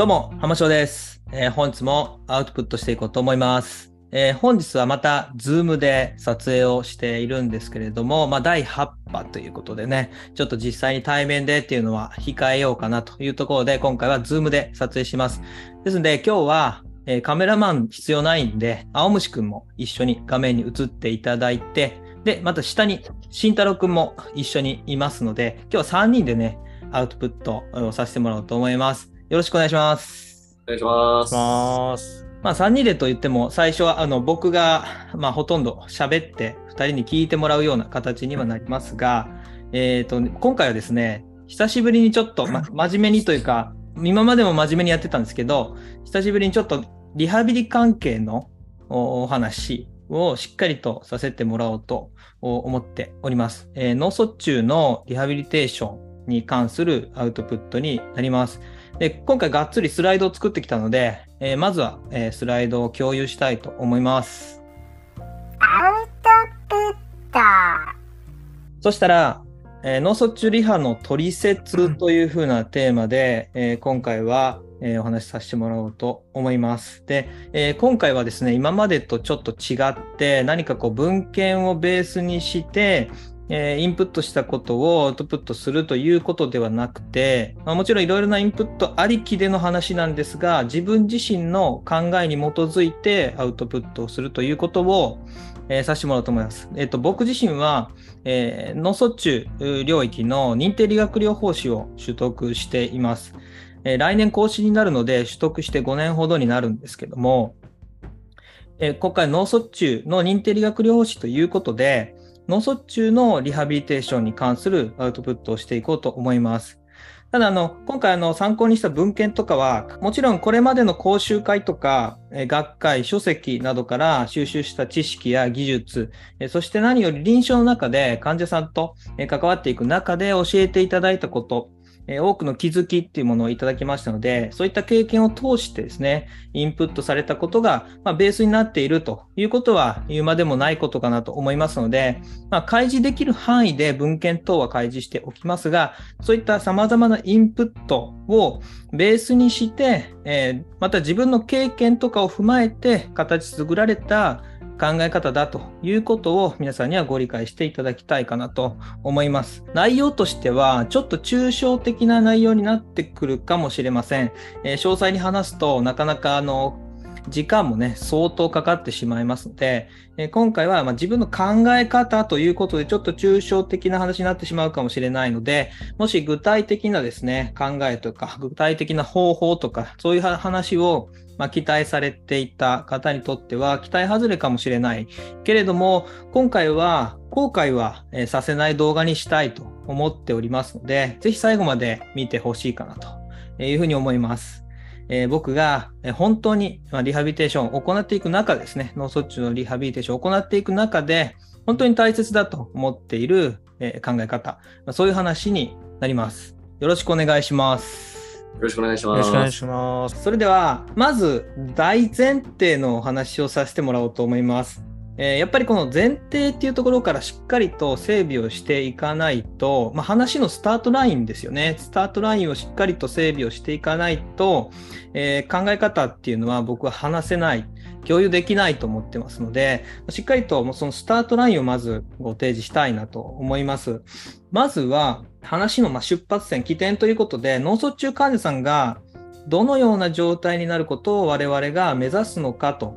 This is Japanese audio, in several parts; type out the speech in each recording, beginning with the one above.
どうも、浜翔です、えー本日もアウトプットしていこうと思います。えー本日はまた、ズームで撮影をしているんですけれども、まあ、第8波ということでね、ちょっと実際に対面でっていうのは控えようかなというところで、今回はズームで撮影します。ですので、今日は、えカメラマン必要ないんで、青虫くんも一緒に画面に映っていただいて、で、また下に慎太郎くんも一緒にいますので、今日は3人でね、アウトプットをさせてもらおうと思います。よろしくお願いします。お願いします。ます。まあ3人でと言っても、最初はあの僕が、まあ、ほとんど喋って2人に聞いてもらうような形にはなりますが、えっ、と、今回はですね、久しぶりにちょっと、ま、真面目にというか、今までも真面目にやってたんですけど、久しぶりにちょっとリハビリ関係のおお話をしっかりとさせてもらおうとお思っております。えー脳卒中のリハビリテーションに関するアウトプットになります。で、今回がっつりスライドを作ってきたので、えーまずは、えースライドを共有したいと思います。そしたら、えー脳卒中リハの取説というふうなテーマで、えー今回は、えーお話しさせてもらおうと思います。で、えー今回はですね、今までとちょっと違って、何かこう文献をベースにして、えーインプットしたことをアウトプットするということではなくて、まあ、もちろんいろいろなインプットありきでの話なんですが、自分自身の考えに基づいてアウトプットをするということを、えーさせてもらおうと思います。えっ、と、僕自身は、えー脳卒中領域の認定理学療法士を取得しています。えー来年更新になるので取得して5年ほどになるんですけども、え今回脳卒中の認定理学療法士ということで、脳卒中のリハビリテーションに関するアウトプットをしていこうと思います。ただ、あの、今回あの参考にした文献とかは、もちろんこれまでの講習会とか、え学会、書籍などから収集した知識や技術、えそして何より臨床の中で患者さんとえ関わっていく中で教えていただいたこと、え多くの気づきっていうものをいただきましたので、そういった経験を通してですね、インプットされたことが、ま、ベースになっているということは言うまでもないことかなと思いますので、まあ、開示できる範囲で文献等は開示しておきますが、そういった様々なインプットをベースにして、えまた自分の経験とかを踏まえて形作られた考え方だということを皆さんにはご理解していただきたいかなと思います。内容としてはちょっと抽象的な内容になってくるかもしれません。えー詳細に話すとなかなかあの時間もね、相当かかってしまいますので、え今回はま自分の考え方ということでちょっと抽象的な話になってしまうかもしれないので、もし具体的なですね、考えとか、具体的な方法とか、そういう話をまあ、期待されていた方にとっては期待外れかもしれない。けれども、今回は後悔はさせない動画にしたいと思っておりますので、ぜひ最後まで見てほしいかなというふうに思います。え僕が本当にリハビリテーションを行っていく中ですね、脳卒中のリハビリテーションを行っていく中で、本当に大切だと思っている考え方、そういう話になります。よろしくお願いします。よろしくお願いします。よろしくお願いします。それでは、まず大前提のお話をさせてもらおうと思います。えーやっぱりこの前提っていうところからしっかりと整備をしていかないと、まあ、話のスタートラインですよね。スタートラインをしっかりと整備をしていかないと、えー考え方っていうのは僕は話せない、共有できないと思ってますので、しっかりとそのスタートラインをまずご提示したいなと思います。まずは話の出発点、起点ということで、脳卒中患者さんがどのような状態になることを我々が目指すのかと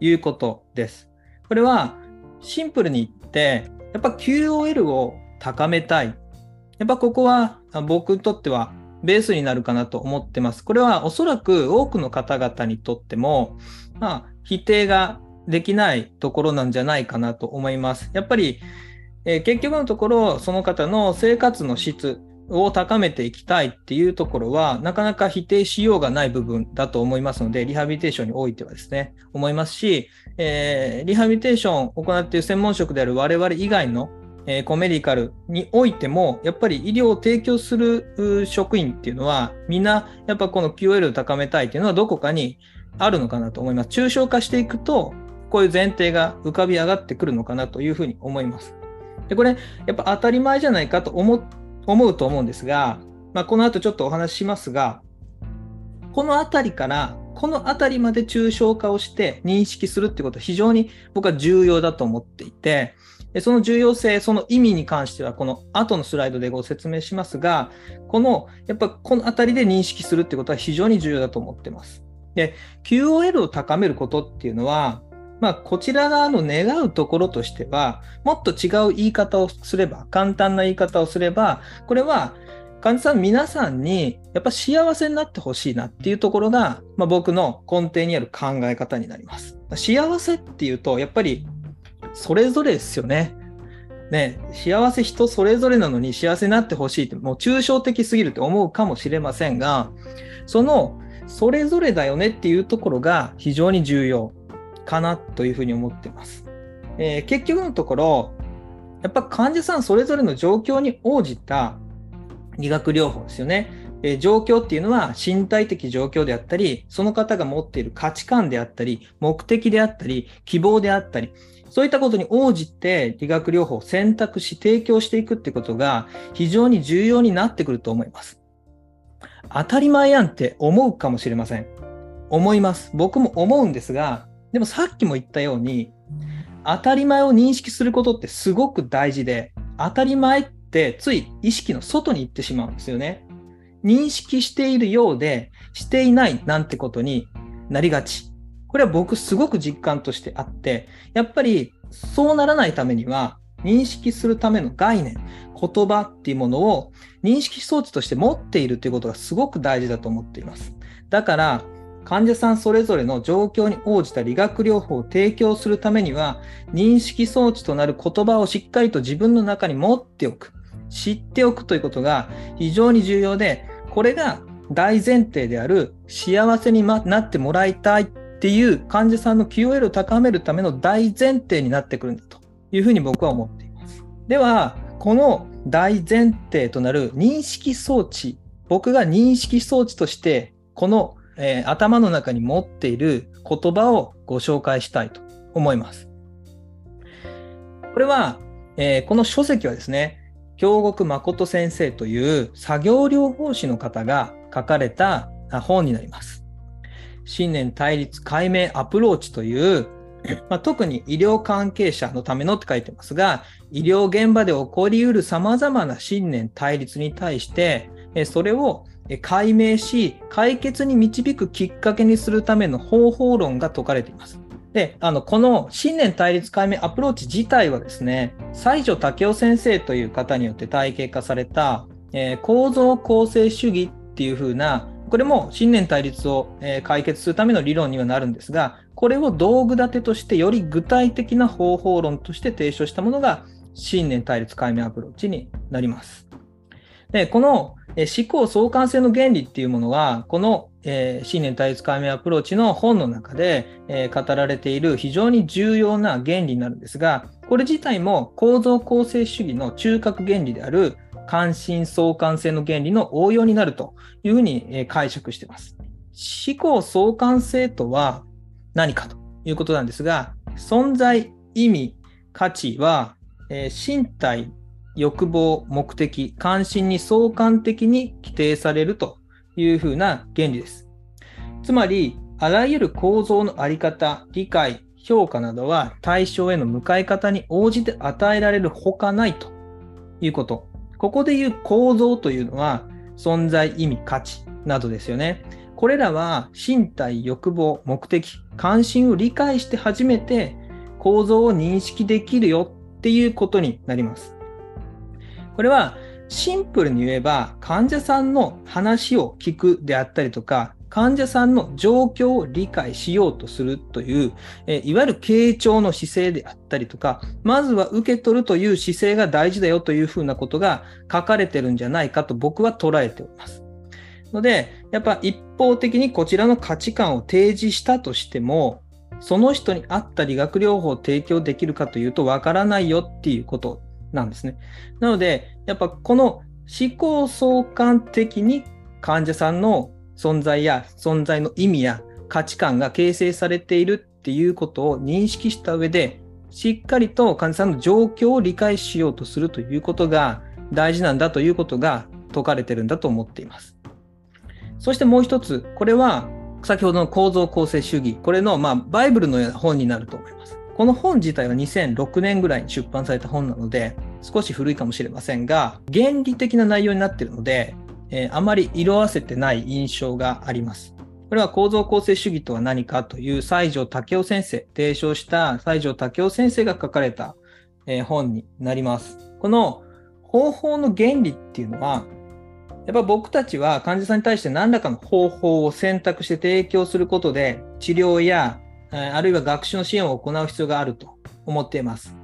いうことです。これはシンプルに言って、やっぱ QOL を高めたい。やっぱここは僕にとってはベースになるかなと思ってます。これはおそらく多くの方々にとっても、まあ、否定ができないところなんじゃないかなと思います。やっぱり、えー結局のところ、その方の生活の質を高めていきたいっていうところは、なかなか否定しようがない部分だと思いますので、リハビリテーションにおいてはですね、思いますし、えーリハビリテーションを行っている専門職である我々以外の、えコメディカルにおいても、やっぱり医療を提供する職員っていうのは、みんな、やっぱこの QL を高めたいっていうのはどこかにあるのかなと思います。抽象化していくと、こういう前提が浮かび上がってくるのかなというふうに思います。で、これ、やっぱ当たり前じゃないかと思思うと思うんですが、まあ、この後ちょっとお話ししますが、このあたりから、このあたりまで抽象化をして認識するってことは非常に僕は重要だと思っていて、その重要性、その意味に関しては、この後のスライドでご説明しますが、この、やっぱこのあたりで認識するってことは非常に重要だと思ってます。で、QOL を高めることっていうのは、まあ、こちら側の願うところとしては、もっと違う言い方をすれば、簡単な言い方をすれば、これは、患者さん皆さんにやっぱ幸せになってほしいなっていうところが、まあ、僕の根底にある考え方になります。幸せっていうと、やっぱりそれぞれですよね。ね、幸せ人それぞれなのに幸せになってほしいってもう抽象的すぎるって思うかもしれませんが、そのそれぞれだよねっていうところが非常に重要かなというふうに思ってます。えー結局のところ、やっぱ患者さんそれぞれの状況に応じた理学療法ですよね。えー状況っていうのは身体的状況であったり、その方が持っている価値観であったり、目的であったり、希望であったり、そういったことに応じて理学療法を選択し提供していくってことが非常に重要になってくると思います。当たり前やんって思うかもしれません。思います。僕も思うんですが、でもさっきも言ったように、当たり前を認識することってすごく大事で、当たり前ってつい意識の外に行ってしまうんですよね。認識しているようで、していないなんてことになりがち。これは僕すごく実感としてあって、やっぱりそうならないためには、認識するための概念、言葉っていうものを認識装置として持っているということがすごく大事だと思っています。だから、患者さんそれぞれの状況に応じた理学療法を提供するためには、認識装置となる言葉をしっかりと自分の中に持っておく、知っておくということが非常に重要で、これが大前提である幸せになってもらいたいっていう患者さんの QL を高めるための大前提になってくるんだというふうに僕は思っています。では、この大前提となる認識装置、僕が認識装置として、この、えー頭の中に持っている言葉をご紹介したいと思います。これは、えーこの書籍はですね、京極誠先生という作業療法士の方が書かれた本になります。新年対立解明アプローチという、まあ、特に医療関係者のためのって書いてますが、医療現場で起こり得る様々な信念対立に対して、それを解明し、解決に導くきっかけにするための方法論が説かれています。で、あの、この信念対立解明アプローチ自体はですね、西条武夫先生という方によって体系化された、えー構造構成主義っていう風な、これも信念対立を、解決するための理論にはなるんですが、これを道具立てとしてより具体的な方法論として提唱したものが信念対立解明アプローチになります。で、この思考相関性の原理っていうものは、この、えー信念対立解明アプローチの本の中で、え語られている非常に重要な原理になるんですが、これ自体も構造構成主義の中核原理である関心相関性の原理の応用になるというふうに解釈しています。思考相関性とは何かということなんですが、存在、意味、価値は、えー身体、欲望、目的、関心に相関的に規定されるというふうな原理です。つまり、あらゆる構造のあり方、理解、評価などは対象への向かい方に応じて与えられるほかないということ。ここで言う構造というのは存在、意味、価値などですよね。これらは身体、欲望、目的、関心を理解して初めて構造を認識できるよっていうことになります。これはシンプルに言えば患者さんの話を聞くであったりとか、患者さんの状況を理解しようとするという、えいわゆる傾聴の姿勢であったりとか、まずは受け取るという姿勢が大事だよというふうなことが書かれてるんじゃないかと僕は捉えております。ので、やっぱ一方的にこちらの価値観を提示したとしても、その人に合った理学療法を提供できるかというとわからないよっていうことなんですね。なので、やっぱこの思考相関的に患者さんの存在や存在の意味や価値観が形成されているっていうことを認識した上で、しっかりと患者さんの状況を理解しようとするということが大事なんだということが説かれてるんだと思っています。そしてもう一つ、これは先ほどの構造構成主義、これのまあバイブルのような本になると思います。この本自体は2006年ぐらいに出版された本なので、少し古いかもしれませんが、原理的な内容になっているので、えー、あまり色あせてない印象があります。これは構造構成主義とは何かという西条武夫先生、提唱した西条武夫先生が書かれた、えー、本になります。この方法の原理っていうのは、やっぱ僕たちは患者さんに対して何らかの方法を選択して提供することで治療やあるいは学習の支援を行う必要があると思っています。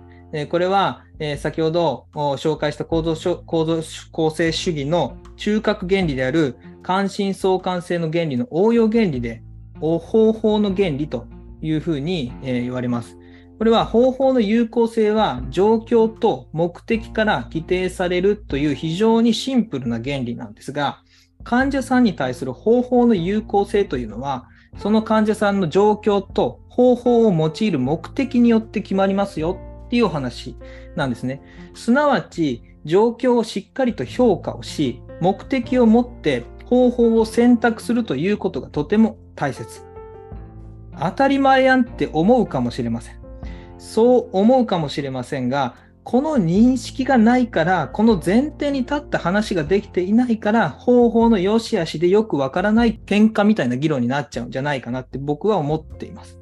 これは先ほど紹介した構造構造構成主義の中核原理である関心相関性の原理の応用原理で方法の原理というふうに言われます。これは方法の有効性は状況と目的から規定されるという非常にシンプルな原理なんですが、患者さんに対する方法の有効性というのは、その患者さんの状況と方法を用いる目的によって決まりますよっていうお話なんですね。すなわち、状況をしっかりと評価をし、目的を持って方法を選択するということがとても大切。当たり前やんって思うかもしれません。そう思うかもしれませんが、この認識がないから、この前提に立った話ができていないから、方法の良し悪しでよくわからない喧嘩みたいな議論になっちゃうんじゃないかなって僕は思っています。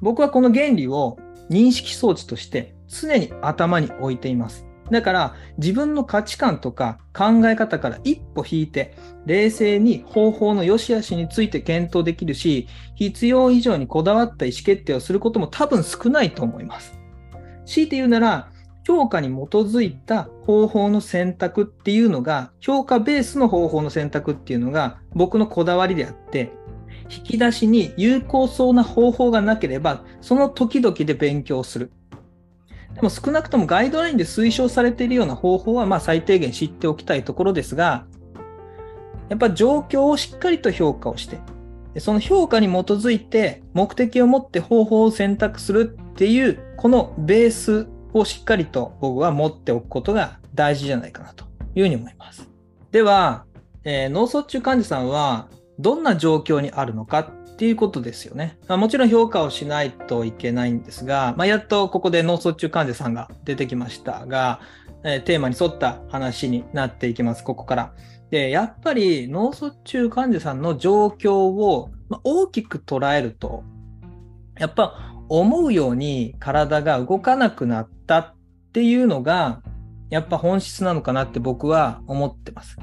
僕はこの原理を認識装置として常に頭に置いています。だから自分の価値観とか考え方から一歩引いて冷静に方法の良し悪しについて検討できるし必要以上にこだわった意思決定をすることも多分少ないと思います。強いて言うなら評価に基づいた方法の選択っていうのが評価ベースの方法の選択っていうのが僕のこだわりであって引き出しに有効そうな方法がなければその時々で勉強する。でも少なくともガイドラインで推奨されているような方法はま最低限知っておきたいところですが、やっぱ状況をしっかりと評価をして、その評価に基づいて目的を持って方法を選択するっていう、このベースをしっかりと僕は持っておくことが大事じゃないかなというふうに思います。では、えー、脳卒中患者さんはどんな状況にあるのかっていうことですよね。まあ、もちろん評価をしないといけないんですが、まあ、やっとここで脳卒中患者さんが出てきましたが、えー、テーマに沿った話になっていきます、ここから。で、やっぱり脳卒中患者さんの状況を大きく捉えると、やっぱ思うように体が動かなくなったっていうのが、やっぱ本質なのかなって僕は思ってます。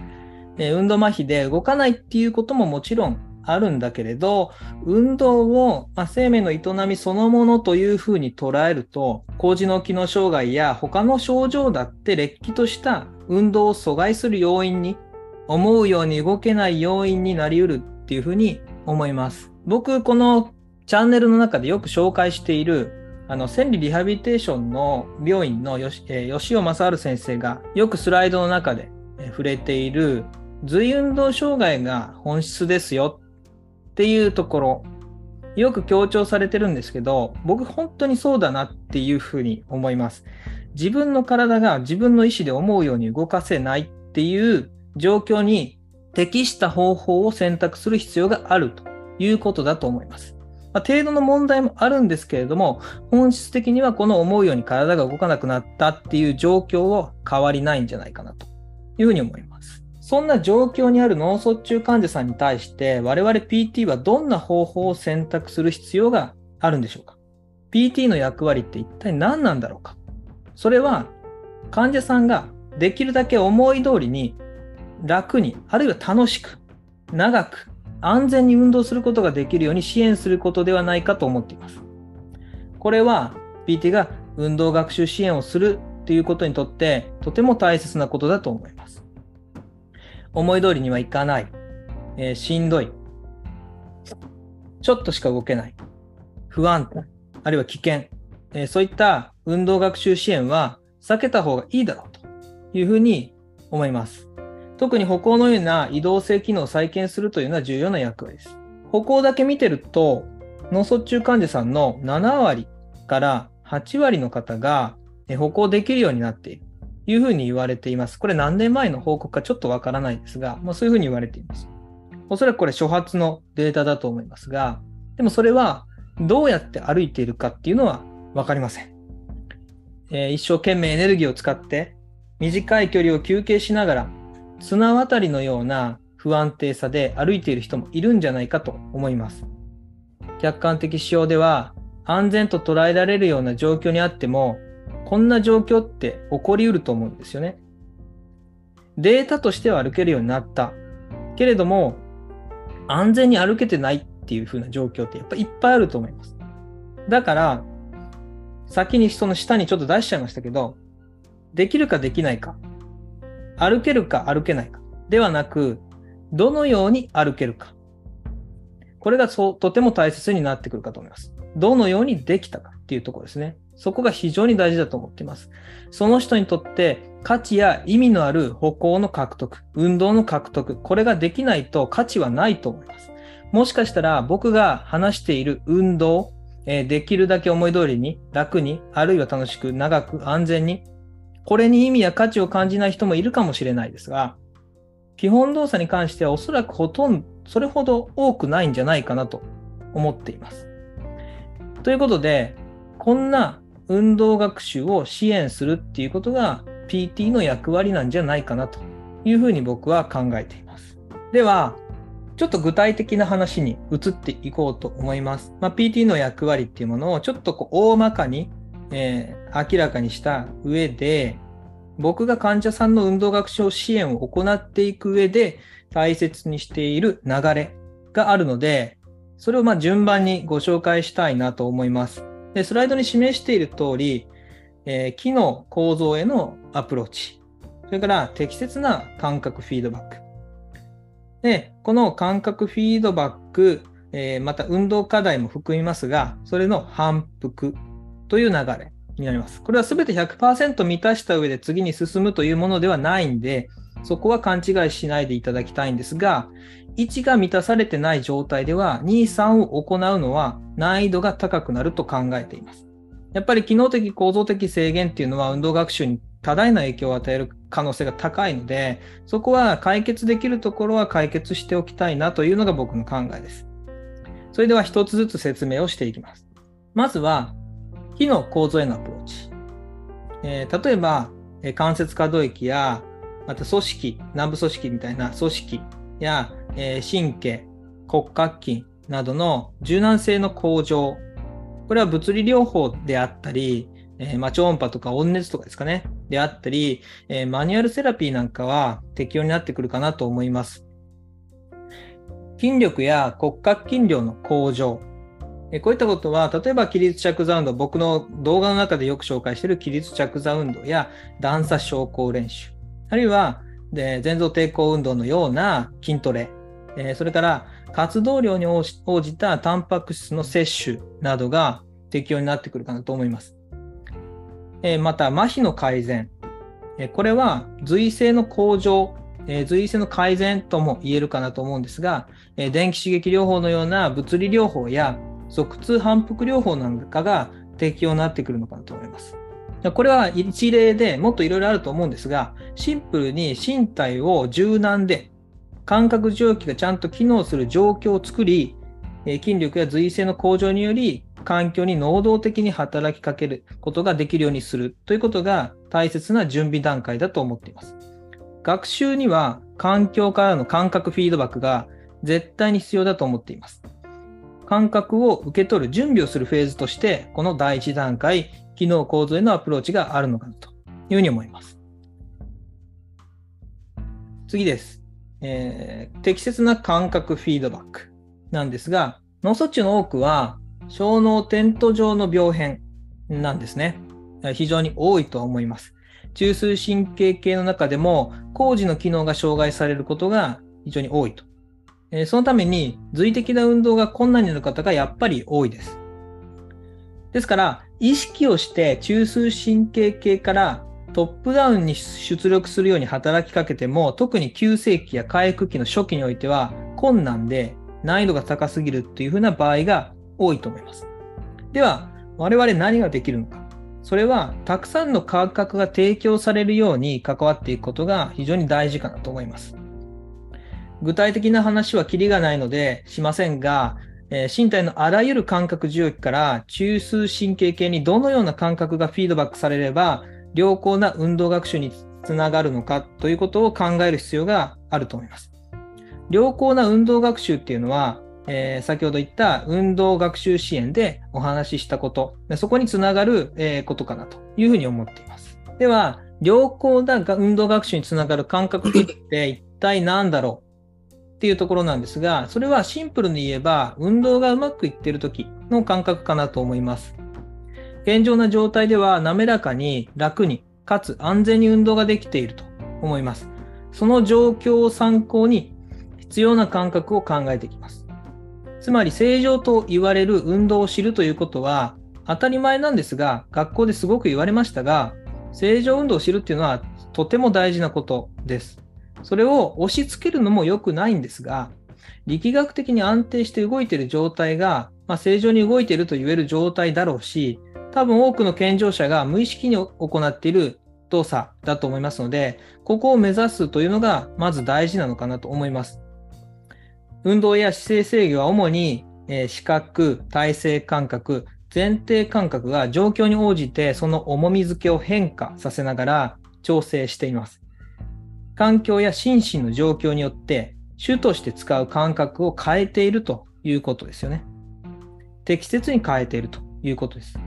運動麻痺で動かないっていうことももちろんあるんだけれど、運動を、まあ、生命の営みそのものというふうに捉えると、高次脳機能障害や他の症状だってれっきとした運動を阻害する要因に、思うように動けない要因になり得るっていうふうに思います。僕、このチャンネルの中でよく紹介している、あの、千里リハビリテーションの病院の吉,、えー、吉尾正治先生がよくスライドの中で触れている随運動障害が本質ですよっていうところ、よく強調されてるんですけど、僕本当にそうだなっていうふうに思います。自分の体が自分の意思で思うように動かせないっていう状況に適した方法を選択する必要があるということだと思います。まあ、程度の問題もあるんですけれども、本質的にはこの思うように体が動かなくなったっていう状況は変わりないんじゃないかなというふうに思います。そんな状況にある脳卒中患者さんに対して我々 PT はどんな方法を選択する必要があるんでしょうか ?PT の役割って一体何なんだろうか？それは患者さんができるだけ思い通りに楽に、あるいは楽しく、長く、安全に運動することができるように支援することではないかと思っています。これは PT が運動学習支援をするということにとってとても大切なことだと思います。思い通りにはいかない、えー、しんどい、ちょっとしか動けない、不安、あるいは危険、えー、そういった運動学習支援は避けた方がいいだろうというふうに思います。特に歩行のような移動性機能を再建するというのは重要な役割です。歩行だけ見てると、脳卒中患者さんの7割から8割の方が歩行できるようになっている。いうふうに言われています。これ何年前の報告かちょっとわからないですが、まあ、そういうふうに言われています。おそらくこれ初発のデータだと思いますが、でもそれはどうやって歩いているかっていうのはわかりません。えー一生懸命エネルギーを使って短い距離を休憩しながら綱渡りのような不安定さで歩いている人もいるんじゃないかと思います。客観的指標では安全と捉えられるような状況にあってもこんな状況って起こりうると思うんですよね。データとしては歩けるようになった。けれども安全に歩けてないっていう風な状況ってやっぱいっぱいあると思います。だから先にその下にちょっと出しちゃいましたけど、できるかできないか、歩けるか歩けないか、ではなく、どのように歩けるか。これがそうとても大切になってくるかと思います。どのようにできたかっていうところですね。そこが非常に大事だと思っています。その人にとって価値や意味のある歩行の獲得、運動の獲得、これができないと価値はないと思います。もしかしたら僕が話している運動、えできるだけ思い通りに、楽に、あるいは楽しく、長く、安全に、これに意味や価値を感じない人もいるかもしれないですが、基本動作に関してはおそらくほとんど、それほど多くないんじゃないかなと思っています。ということで、こんな運動学習を支援するっていうことが PT の役割なんじゃないかなというふうに僕は考えています。では、ちょっと具体的な話に移っていこうと思います。まあ、PT の役割っていうものをちょっとこう大まかに、えー明らかにした上で、僕が患者さんの運動学習支援を行っていく上で大切にしている流れがあるので、それをま順番にご紹介したいなと思います。で、スライドに示している通り、えー機能構造へのアプローチ、それから適切な感覚フィードバック。で、この感覚フィードバック、えーまた運動課題も含みますが、それの反復という流れになります。これは全て100%満たした上で次に進むというものではないんで、そこは勘違いしないでいただきたいんですが、1が満たされてない状態では、2、3を行うのは難易度が高くなると考えています。やっぱり機能的構造的制限っていうのは運動学習に多大な影響を与える可能性が高いので、そこは解決できるところは解決しておきたいなというのが僕の考えです。それでは一つずつ説明をしていきます。まずは、機能構造へのアプローチ。えー例えば、関節可動域や、また組織、南部組織みたいな組織や、えー神経、骨格筋などの柔軟性の向上。これは物理療法であったり、えーま、超音波とか温熱とかですかね。であったり、えーマニュアルセラピーなんかは適用になってくるかなと思います。筋力や骨格筋量の向上。えこういったことは、例えば起立着座運動、僕の動画の中でよく紹介している起立着座運動や段差昇降練習、あるいはで前臓抵抗運動のような筋トレ、えそれから活動量に応じたタンパク質の摂取などが適用になってくるかなと思います。えまた、麻痺の改善。えこれは髄性の向上、えー髄性の改善とも言えるかなと思うんですが、え電気刺激療法のような物理療法や側痛反復療法なんかが適用になってくるのかなと思います。これは一例でもっといろいろあると思うんですが、シンプルに身体を柔軟で感覚蒸気がちゃんと機能する状況を作り、筋力や髄性の向上により環境に能動的に働きかけることができるようにするということが大切な準備段階だと思っています。学習には環境からの感覚フィードバックが絶対に必要だと思っています。感覚を受け取る準備をするフェーズとして、この第一段階、機能構造へのアプローチがあるのかなというふうに思います。次です。えー適切な感覚フィードバックなんですが、脳卒中の多くは小脳テント上の病変なんですね。非常に多いと思います。中枢神経系の中でも工事の機能が障害されることが非常に多いと。えそのために髄的な運動が困難になる方がやっぱり多いです。ですから、意識をして中枢神経系からトップダウンに出力するように働きかけても、特に急性期や回復期の初期においては困難で難易度が高すぎるというふうな場合が多いと思います。では、我々何ができるのか。それは、たくさんの感覚が提供されるように関わっていくことが非常に大事かなと思います。具体的な話はキリがないのでしませんが、え身体のあらゆる感覚受容器から中枢神経系にどのような感覚がフィードバックされれば良好な運動学習につながるのかということを考える必要があると思います。良好な運動学習っていうのは、えー先ほど言った運動学習支援でお話ししたこと、そこにつながる、えことかなというふうに思っています。では、良好な運動学習につながる感覚って一体何だろう？っていうところなんですが、それはシンプルに言えば、運動がうまくいっている時の感覚かなと思います。現状な状態では滑らかに楽に、かつ安全に運動ができていると思います。その状況を参考に必要な感覚を考えていきます。つまり正常と言われる運動を知るということは当たり前なんですが、学校ですごく言われましたが、正常運動を知るっていうのはとても大事なことです。それを押し付けるのも良くないんですが、力学的に安定して動いている状態が、まあ、正常に動いていると言える状態だろうし、多分多くの健常者が無意識に行っている動作だと思いますので、ここを目指すというのがまず大事なのかなと思います。運動や姿勢制御は主に、えー視覚、体勢感覚、前提感覚が状況に応じてその重み付けを変化させながら調整しています。環境や心身の状況によって主として使う感覚を変えているということですよね。適切に変えているということです。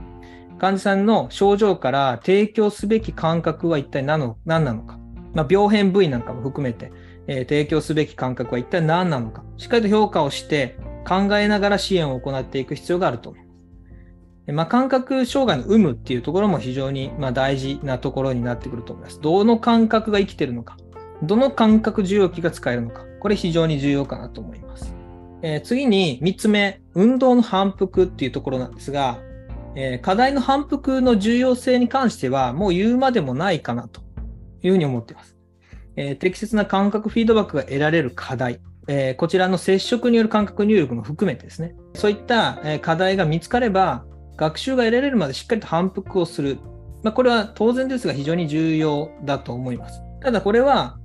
患者さんの症状から提供すべき感覚は一体何の何なのか。まあ、病変部位なんかも含めて、えー提供すべき感覚は一体何なのか。しっかりと評価をして考えながら支援を行っていく必要があると思います。まあ、感覚障害の有無っていうところも非常にまあ大事なところになってくると思います。どの感覚が生きているのか。どの感覚受容器が使えるのか。これ非常に重要かなと思います。えー次に3つ目、運動の反復っていうところなんですが、えー課題の反復の重要性に関してはもう言うまでもないかなというふうに思っています。えー適切な感覚フィードバックが得られる課題、えこちらの接触による感覚入力も含めてですね、そういった課題が見つかれば、学習が得られるまでしっかりと反復をする。まあ、これは当然ですが非常に重要だと思います。ただこれは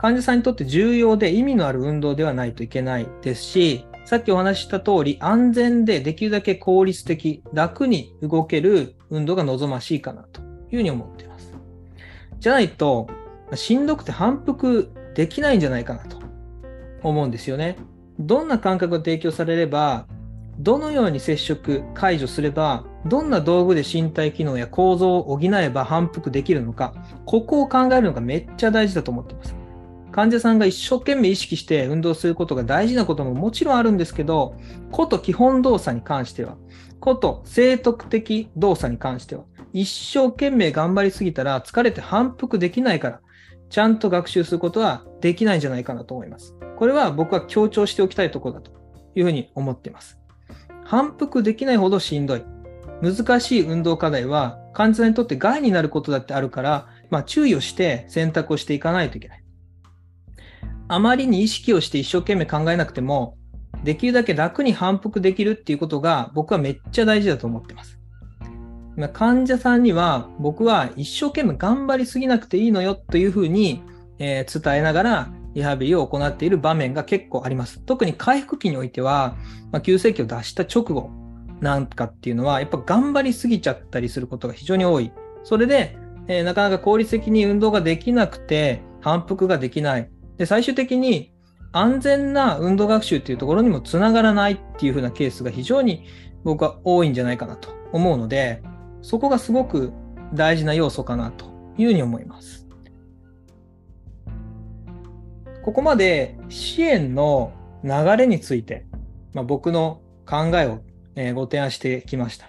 患者さんにとって重要で意味のある運動ではないといけないですし、さっきお話しした通り安全でできるだけ効率的、楽に動ける運動が望ましいかなというふうに思っています。じゃないと、しんどくて反復できないんじゃないかなと思うんですよね。どんな感覚が提供されれば、どのように接触解除すれば、どんな道具で身体機能や構造を補えば反復できるのか、ここを考えるのがめっちゃ大事だと思っています。患者さんが一生懸命意識して運動することが大事なことももちろんあるんですけど、こと基本動作に関しては、こと正徳的動作に関しては、一生懸命頑張りすぎたら疲れて反復できないから、ちゃんと学習することはできないんじゃないかなと思います。これは僕は強調しておきたいところだというふうに思っています。反復できないほどしんどい。難しい運動課題は患者さんにとって害になることだってあるから、まあ、注意をして選択をしていかないといけない。あまりに意識をして一生懸命考えなくても、できるだけ楽に反復できるっていうことが僕はめっちゃ大事だと思ってます。患者さんには僕は一生懸命頑張りすぎなくていいのよというふうに、え伝えながらリハビリを行っている場面が結構あります。特に回復期においては、まあ、急性期を出した直後なんかっていうのはやっぱ頑張りすぎちゃったりすることが非常に多い。それで、えーなかなか効率的に運動ができなくて反復ができない。で、最終的に安全な運動学習っていうところにもつながらないっていう風なケースが非常に僕は多いんじゃないかなと思うので、そこがすごく大事な要素かなというふうに思います。ここまで支援の流れについて、まあ、僕の考えを、ご提案してきました。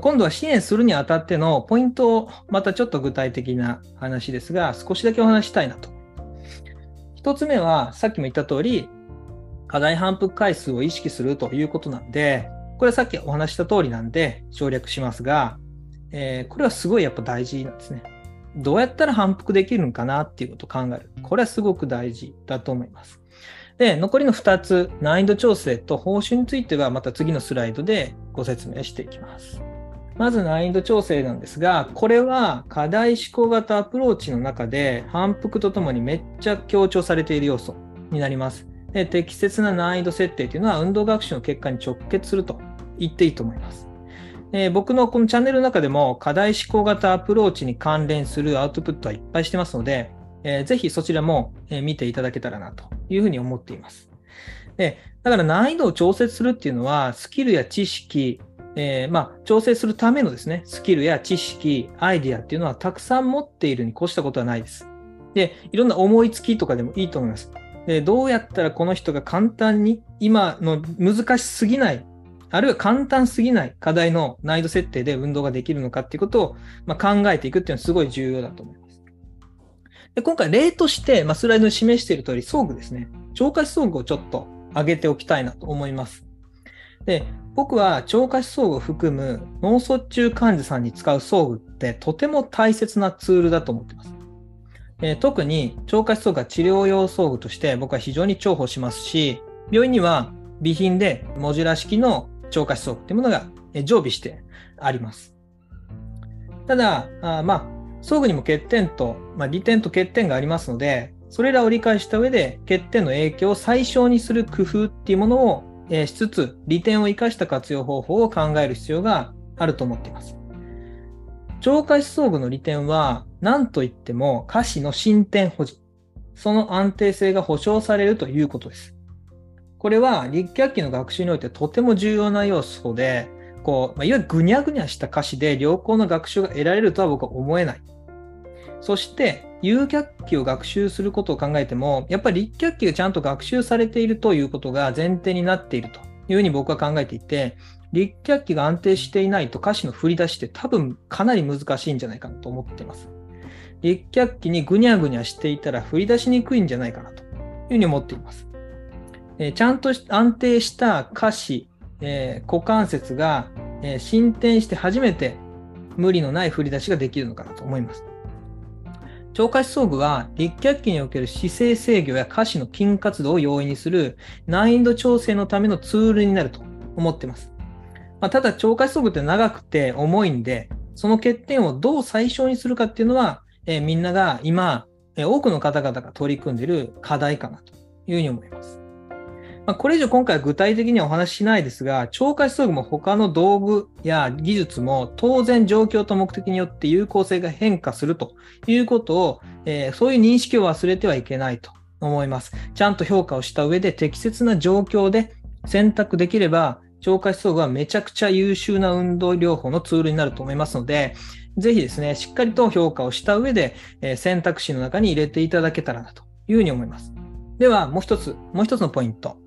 今度は支援するにあたってのポイントをまたちょっと具体的な話ですが、少しだけお話したいなと。一つ目は、さっきも言った通り、課題反復回数を意識するということなんで、これはさっきお話しした通りなんで省略しますが、えーこれはすごいやっぱ大事なんですね。どうやったら反復できるのかなっていうことを考える。これはすごく大事だと思います。で、残りの2つ、難易度調整と報酬についてはまた次のスライドでご説明していきます。まず難易度調整なんですが、これは課題思考型アプローチの中で反復とともにめっちゃ強調されている要素になります。で適切な難易度設定というのは運動学習の結果に直結すると言っていいと思います。え僕のこのチャンネルの中でも課題思考型アプローチに関連するアウトプットはいっぱいしてますので、えーぜひそちらも見ていただけたらなというふうに思っています。で、だから難易度を調節するっていうのは、スキルや知識、えーまあ、調整するためのですね、スキルや知識、アイディアっていうのはたくさん持っているに越したことはないです。で、いろんな思いつきとかでもいいと思います。でどうやったらこの人が簡単に今の難しすぎない、あるいは簡単すぎない課題の難易度設定で運動ができるのかっていうことを、まあ、考えていくっていうのはすごい重要だと思います。で今回例として、まあ、スライドに示している通り、装具ですね。超過装具をちょっと上げておきたいなと思います。で、僕は超過肢装具を含む脳卒中患者さんに使う装具ってとても大切なツールだと思ってます。えー特に超過肢装具は治療用装具として僕は非常に重宝しますし、病院には備品でモジュラ式の超過肢装具というものが常備してあります。ただ、あまあ、装具にも欠点と、まあ、利点と欠点がありますので、それらを理解した上で欠点の影響を最小にする工夫っていうものを、えしつつ、利点を生かした活用方法を考える必要があると思っています。超過肢装具の利点は、何といっても下肢の進展保持。その安定性が保証されるということです。これは立脚期の学習においてとても重要な要素で、こう、まあ、いわゆるぐにゃぐにゃした下肢で良好な学習が得られるとは僕は思えない。そして、有脚期を学習することを考えても、やっぱり立脚期がちゃんと学習されているということが前提になっているというふうに僕は考えていて、立脚期が安定していないと歌詞の振り出しって多分かなり難しいんじゃないかなと思っています。立脚期にぐにゃぐにゃしていたら振り出しにくいんじゃないかなというふうに思っています。えちゃんと安定した歌詞、えー股関節が、え進展して初めて無理のない振り出しができるのかなと思います。超過肢装具は立脚期における姿勢制御や下肢の筋活動を容易にする難易度調整のためのツールになると思っています。まあ、ただ、超過肢装具って長くて重いんで、その欠点をどう最小にするかっていうのは、えーみんなが今、多くの方々が取り組んでいる課題かなというふうに思います。まあ、これ以上今回は具体的にはお話ししないですが、超過肢装具も他の道具や技術も当然状況と目的によって有効性が変化するということを、えーそういう認識を忘れてはいけないと思います。ちゃんと評価をした上で適切な状況で選択できれば、超過肢装具はめちゃくちゃ優秀な運動療法のツールになると思いますので、ぜひですね、しっかりと評価をした上で、えー選択肢の中に入れていただけたらなというふうに思います。では、もう一つ、もう一つのポイント。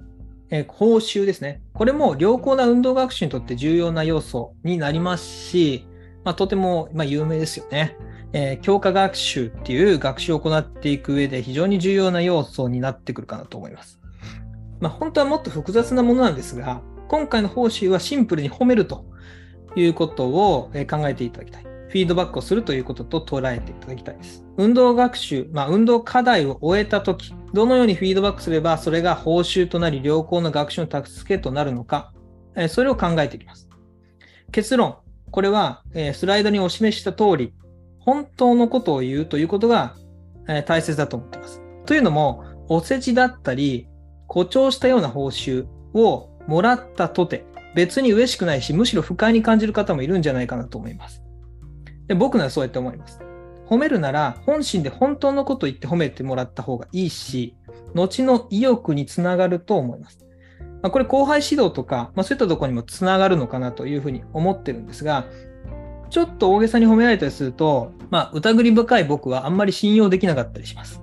えー報酬ですね。これも良好な運動学習にとって重要な要素になりますし、まあ、とても、まあ、有名ですよね。えー強化学習っていう学習を行っていく上で非常に重要な要素になってくるかなと思います。まあ、本当はもっと複雑なものなんですが、今回の報酬はシンプルに褒めるということを考えていただきたい。フィードバックをするということと捉えていただきたいです。運動学習、まあ、運動課題を終えたとき、どのようにフィードバックすればそれが報酬となり良好な学習の助けとなるのか、それを考えていきます。結論、これは、スライドにお示しした通り、本当のことを言うということが、大切だと思っています。というのも、お世辞だったり、誇張したような報酬をもらったとて、別に嬉しくないし、むしろ不快に感じる方もいるんじゃないかなと思います。で僕ならそうやって思います。褒めるなら、本心で本当のことを言って褒めてもらった方がいいし、後の意欲につながると思います。まあ、これ後輩指導とか、まあ、そういったところにもつながるのかなというふうに思ってるんですが、ちょっと大げさに褒められたりすると、まあ、疑り深い僕はあんまり信用できなかったりします。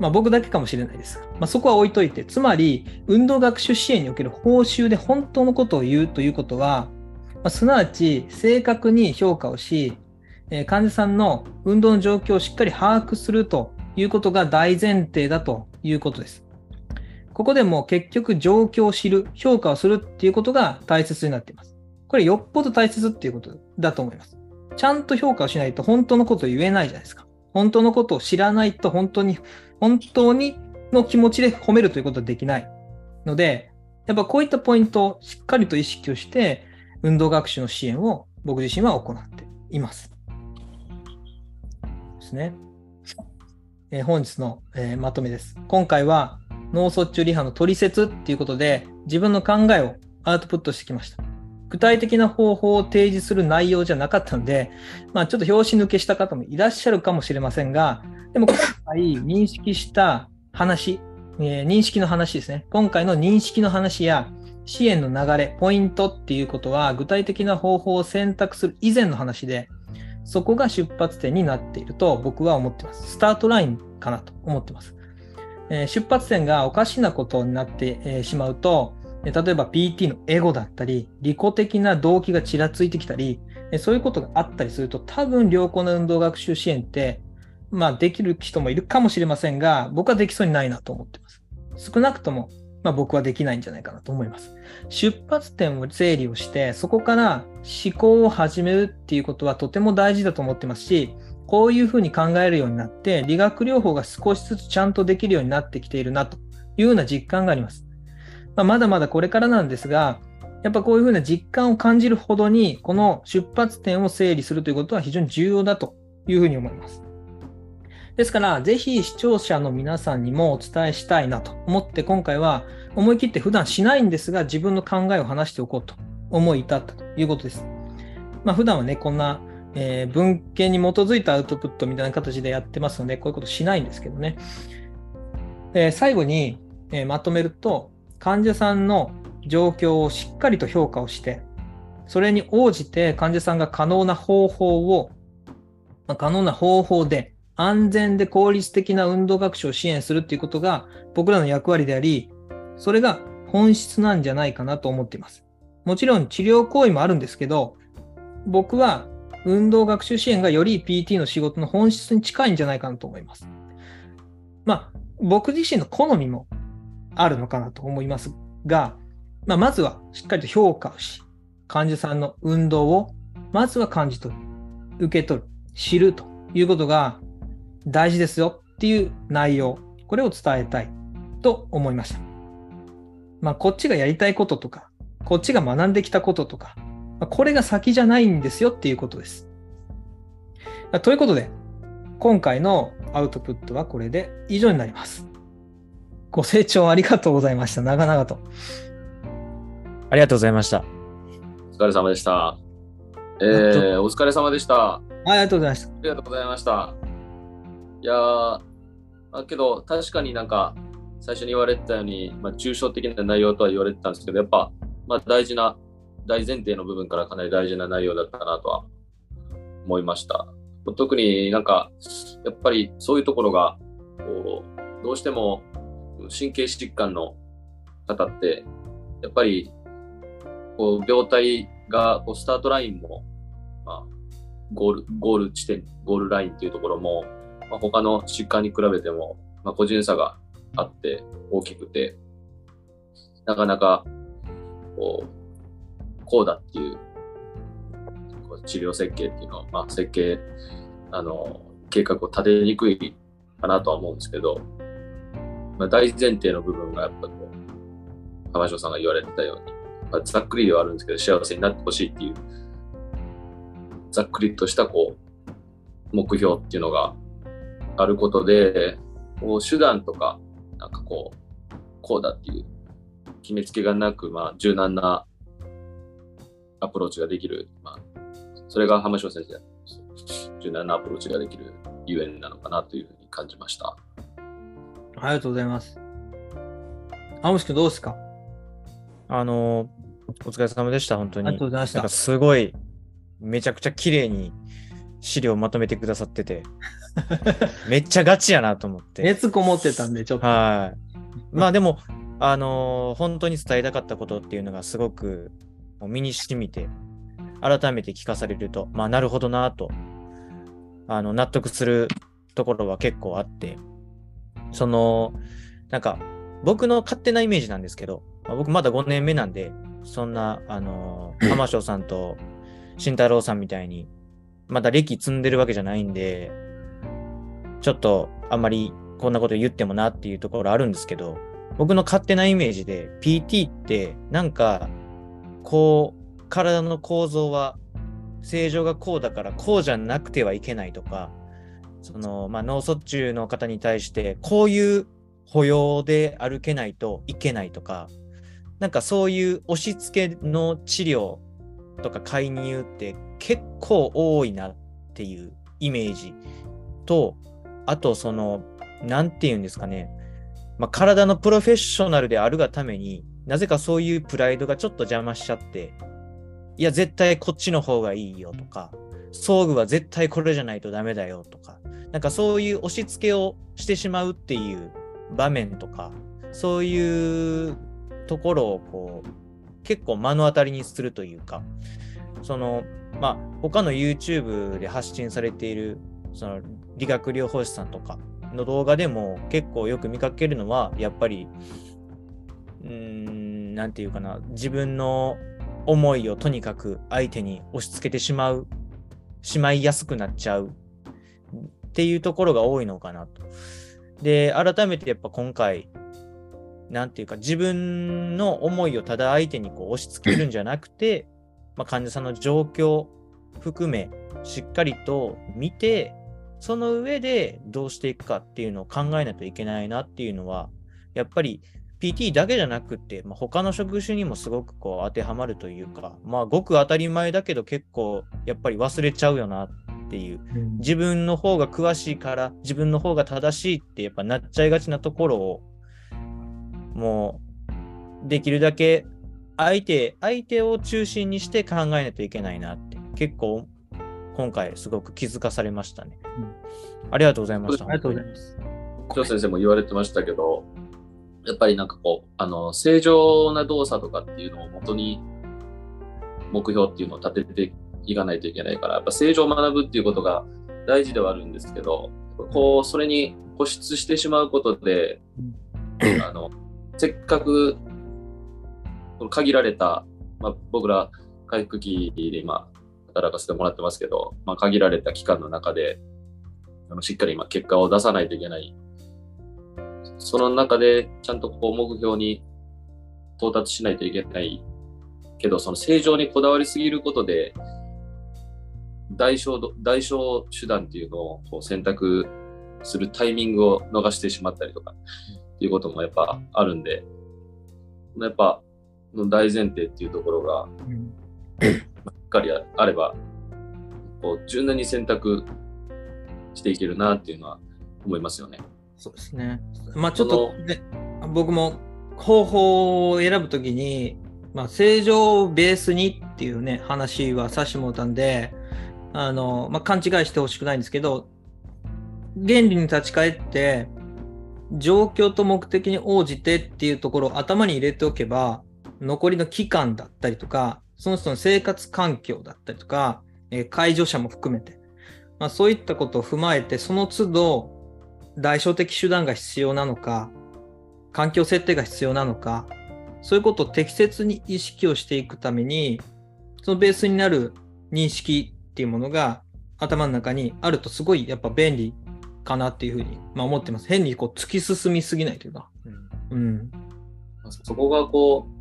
まあ、僕だけかもしれないです、まあ、そこは置いといて、つまり、運動学習支援における報酬で本当のことを言うということは、まあ、すなわち正確に評価をし、え患者さんの運動の状況をしっかり把握するということが大前提だということです。ここでも結局状況を知る、評価をするっていうことが大切になっています。これよっぽど大切っていうことだと思います。ちゃんと評価をしないと本当のことを言えないじゃないですか。本当のことを知らないと本当に、本当にの気持ちで褒めるということはできないので、やっぱこういったポイントをしっかりと意識をして、運動学習の支援を僕自身は行っています。ですね。えー本日の、えーまとめです。今回は脳卒中リハの取説っていうことで自分の考えをアウトプットしてきました。具体的な方法を提示する内容じゃなかったので、まあ、ちょっと拍子抜けした方もいらっしゃるかもしれませんが、でも今回認識した話、えー、認識の話ですね。今回の認識の話や支援の流れ、ポイントっていうことは具体的な方法を選択する以前の話で、そこが出発点になっていると僕は思ってます。スタートラインかなと思ってます。え、出発点がおかしなことになって、しまうと、例えば PT のエゴだったり、利己的な動機がちらついてきたり、そういうことがあったりすると、多分良好な運動学習支援って、まあできる人もいるかもしれませんが、僕はできそうにないなと思ってます。少なくとも、まあ僕はできないんじゃないかなと思います。出発点を整理をして、そこから思考を始めるっていうことはとても大事だと思ってますし、こういうふうに考えるようになって、理学療法が少しずつちゃんとできるようになってきているなというような実感があります。まあ、まだまだこれからなんですが、やっぱこういうふうな実感を感じるほどに、この出発点を整理するということは非常に重要だというふうに思います。ですから、ぜひ視聴者の皆さんにもお伝えしたいなと思って、今回は思い切って普段しないんですが、自分の考えを話しておこうと思い至ったということです。まあ、普段はね、こんな、えー、文献に基づいたアウトプットみたいな形でやってますので、こういうことしないんですけどね。えー、最後に、えー、まとめると、患者さんの状況をしっかりと評価をして、それに応じて患者さんが可能な方法を、まあ、可能な方法で安全で効率的な運動学習を支援するっていうことが僕らの役割であり、それが本質なんじゃないかなと思っています。もちろん治療行為もあるんですけど、僕は運動学習支援がより PT の仕事の本質に近いんじゃないかなと思います。まあ、僕自身の好みもあるのかなと思いますが、まあ、まずはしっかりと評価をし、患者さんの運動をまずは感じ取る、受け取る、知るということが大事ですよっていう内容、これを伝えたいと思いました。まあ、こっちがやりたいこととか、こっちが学んできたこととか、まあ、これが先じゃないんですよっていうことです。ということで、今回のアウトプットはこれで以上になります。ご清聴ありがとうございました。長々と。ありがとうございました。お疲れ様でした。えー、お疲れ様でした。ありがとうございました。ありがとうございました。いやー、だけど確かになんか最初に言われてたように、まあ、抽象的な内容とは言われてたんですけど、やっぱ、まあ、大事な、大前提の部分からかなり大事な内容だったなとは思いました。特になんか、やっぱりそういうところが、こう、どうしても神経疾患の方って、やっぱり、こう、病態が、こう、スタートラインも、まあ、ゴール、ゴール地点、ゴールラインっていうところも、まあ、他の疾患に比べても、まあ、個人差があって大きくて、なかなか、こう、こうだっていう、こう治療設計っていうのは、まあ、設計、あの、計画を立てにくいかなとは思うんですけど、まあ、大前提の部分がやっぱこう、浜城さんが言われてたように、まあ、ざっくりではあるんですけど、幸せになってほしいっていう、ざっくりとしたこう、目標っていうのがあることで、こう手段とか、なんかこう、こうだっていう決めつけがなく、まあ、柔軟なアプローチができる、まあ、それが浜城先生、柔軟なアプローチができるゆえんなのかなというふうに感じました。ありがとうございます。青虫君どうですか？あの、お疲れ様でした、本当に。ありがとうございました。すごい、めちゃくちゃ綺麗に資料をまとめてくださってて、めっちゃガチやなと思って。熱こもってたんで、ちょっと。はい。まあでも、あのー、本当に伝えたかったことっていうのがすごく身に染みて、改めて聞かされると、まあなるほどなと、あの、納得するところは結構あって、その、なんか、僕の勝手なイメージなんですけど、まあ、僕まだ5年目なんで、そんな、あのー、浜翔さんと慎太郎さんみたいに、まだ歴積んでるわけじゃないんで、ちょっとあんまりこんなこと言ってもなっていうところあるんですけど、僕の勝手なイメージで PT ってなんか、こう、体の構造は正常がこうだからこうじゃなくてはいけないとか、その、まあ、脳卒中の方に対して、こういう歩容で歩けないといけないとか、なんかそういう押し付けの治療とか介入って結構多いなっていうイメージと、あとその、なんて言うんですかね、まあ、体のプロフェッショナルであるがためになぜかそういうプライドがちょっと邪魔しちゃって、いや、絶対こっちの方がいいよとか、装具は絶対これじゃないとダメだよとか、なんかそういう押し付けをしてしまうっていう場面とか、そういうところをこう、結構目の当たりにするというか、その、まあ、他の YouTube で発信されている、その理学療法士さんとかの動画でも結構よく見かけるのは、やっぱり、うーん、なんていうかな、自分の思いをとにかく相手に押し付けてしまう、しまいやすくなっちゃうっていうところが多いのかなと。で、改めてやっぱ今回、なんていうか、自分の思いをただ相手にこう押し付けるんじゃなくて、まあ、患者さんの状況含め、しっかりと見て、その上でどうしていくかっていうのを考えないといけないなっていうのは、やっぱり PT だけじゃなくて、まあ、他の職種にもすごくこう当てはまるというか、まあ、ごく当たり前だけど結構やっぱり忘れちゃうよなっていう、自分の方が詳しいから自分の方が正しいってやっぱなっちゃいがちなところをもうできるだけ相手相手を中心にして考えないといけないなって。結構今回すごく気づかされましたね。うん、ありがとうございました。ありがとうございます。張先生も言われてましたけど、やっぱりなんかこう、あの、正常な動作とかっていうのを元に目標っていうのを立てていかないといけないから、やっぱ正常を学ぶっていうことが大事ではあるんですけど、こう、それに固執してしまうことで、あの、せっかく、この限られた、まあ、僕ら回復期で今、働かせてもらってますけど、まあ、限られた期間の中で、あのしっかり今結果を出さないといけない。その中でちゃんとこう目標に到達しないといけないけど、その正常にこだわりすぎることで、代償、代償手段っていうのをこう選択するタイミングを逃してしまったりとか、っていうこともやっぱあるんで、やっぱ、の大前提っていうところが、かりあれば、こう柔軟に選択していけるなっていうのは思いますよね。そうですね。まあちょっと、ね、僕も方法を選ぶときに、まあ、正常をベースにっていうね、話はさしてもらったんで、あの、まあ、勘違いしてほしくないんですけど、原理に立ち返って、状況と目的に応じてっていうところを頭に入れておけば、残りの期間だったりとか、その人の生活環境だったりとか、えー、介助者も含めて、まあ、そういったことを踏まえて、その都度、代償的手段が必要なのか、環境設定が必要なのか、そういうことを適切に意識をしていくために、そのベースになる認識っていうものが頭の中にあるとすごいやっぱ便利かなっていうふうに、まあ、思ってます。変にこう突き進みすぎないというか。うん。うん、そこがこう、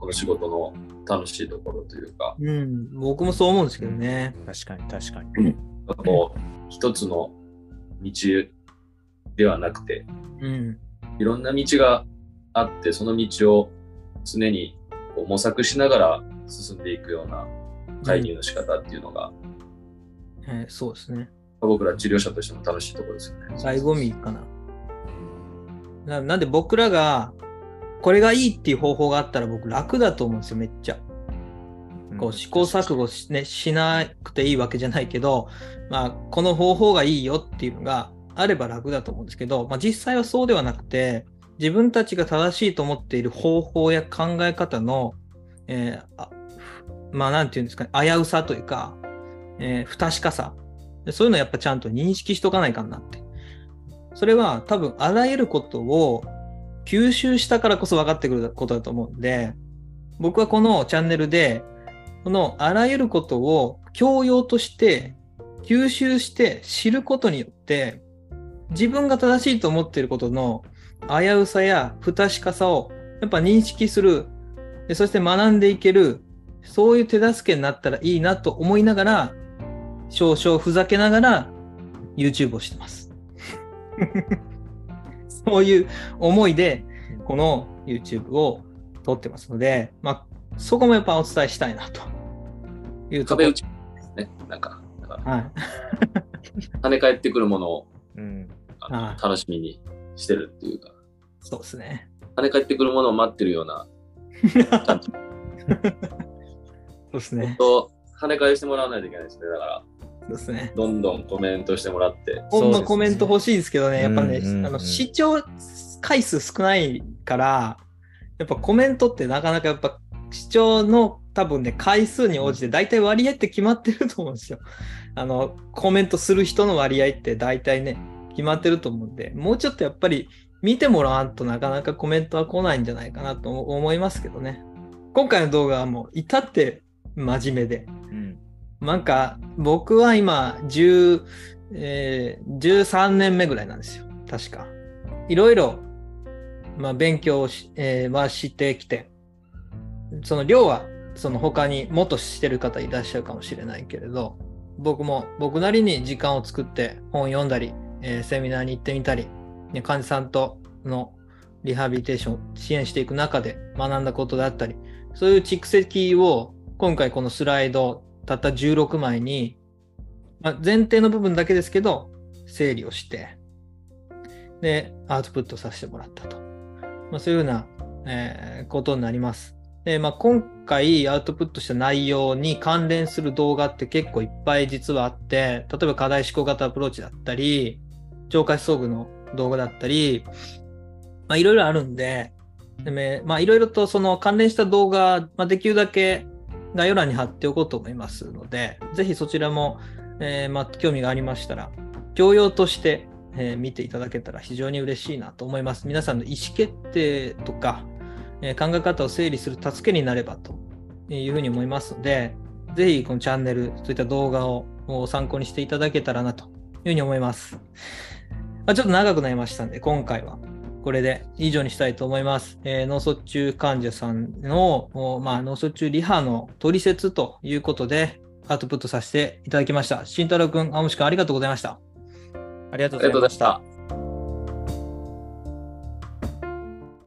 この仕事の楽しいところというか。うん、僕もそう思うんですけどね。確かに確かに。こう、一つの道ではなくて、うん、いろんな道があって、その道を常にこう模索しながら進んでいくような介入の仕方っていうのが、うん、えー、そうですね。僕ら治療者としても楽しいところですよね。醍醐味かな。ななんで僕らがこれがいいっていう方法があったら僕楽だと思うんですよ、めっちゃ。こう試行錯誤し,、ね、しなくていいわけじゃないけど、まあ、この方法がいいよっていうのがあれば楽だと思うんですけど、まあ、実際はそうではなくて、自分たちが正しいと思っている方法や考え方の、えー、あまあ、なんていうんですかね、危うさというか、えー、不確かさ。そういうのをやっぱちゃんと認識しとかないかなって。それは多分あらゆることを吸収したからこそ分かってくることだと思うんで、僕はこのチャンネルで、このあらゆることを教養として吸収して知ることによって、自分が正しいと思っていることの危うさや不確かさをやっぱ認識する、そして学んでいける、そういう手助けになったらいいなと思いながら、少々ふざけながら YouTube をしてます。そそういう思いで、この YouTube を撮ってますので、まあ、そこもやっぱお伝えしたいなというところ壁打。ちですね。なんか、だからはい。跳ね返ってくるものをうん。楽しみにしてるっていうか、そうですね。跳ね返ってくるものを待ってるような、そうですね。と跳ね返してもらわないといけないですね。だから、そうですね。どんどんコメントしてもらって、ほんまコメント欲しいですけどね、やっぱね、うんうんうんあの視聴回数少ないから、やっぱコメントってなかなかやっぱ視聴の多分ね、回数に応じて大体割合って決まってると思うんですよ。あの、コメントする人の割合って大体ね、決まってると思うんで、もうちょっとやっぱり見てもらわんとなかなかコメントは来ないんじゃないかなと思いますけどね。今回の動画はもう至って真面目で、うん。なんか、僕は今、10、えー13年目ぐらいなんですよ。確か。いろいろ、まあ、勉強し、えーはしてきて、その量は、その他にもっとしてる方いらっしゃるかもしれないけれど、僕も僕なりに時間を作って本読んだり、えーセミナーに行ってみたり、ね患者さんとのリハビリテーションを支援していく中で学んだことであったり、そういう蓄積を今回このスライドたった16枚に、まあ、前提の部分だけですけど、整理をして、で、アウトプットさせてもらったと。まあ、そういうような、えーことになります。で、まあ、今回アウトプットした内容に関連する動画って結構いっぱい実はあって、例えば課題思考型アプローチだったり、超過思想具の動画だったり、まあ、いろいろあるんで、でまあ、いろいろとその関連した動画、まあ、できるだけ概要欄に貼っておこうと思いますので、ぜひそちらも、えーま、興味がありましたら、教養として、えー見ていただけたら非常に嬉しいなと思います。皆さんの意思決定とか、え考え方を整理する助けになればというふうに思いますので、ぜひこのチャンネル、そういった動画をを参考にしていただけたらなというふうに思います。まあ、ちょっと長くなりましたんで、今回はこれで以上にしたいと思います。えー脳卒中患者さんの、まあ、脳卒中リハの取説ということで、アウトプットさせていただきました。慎太郎くん、青虫くん、ありがとうございました。ありがとうございました。。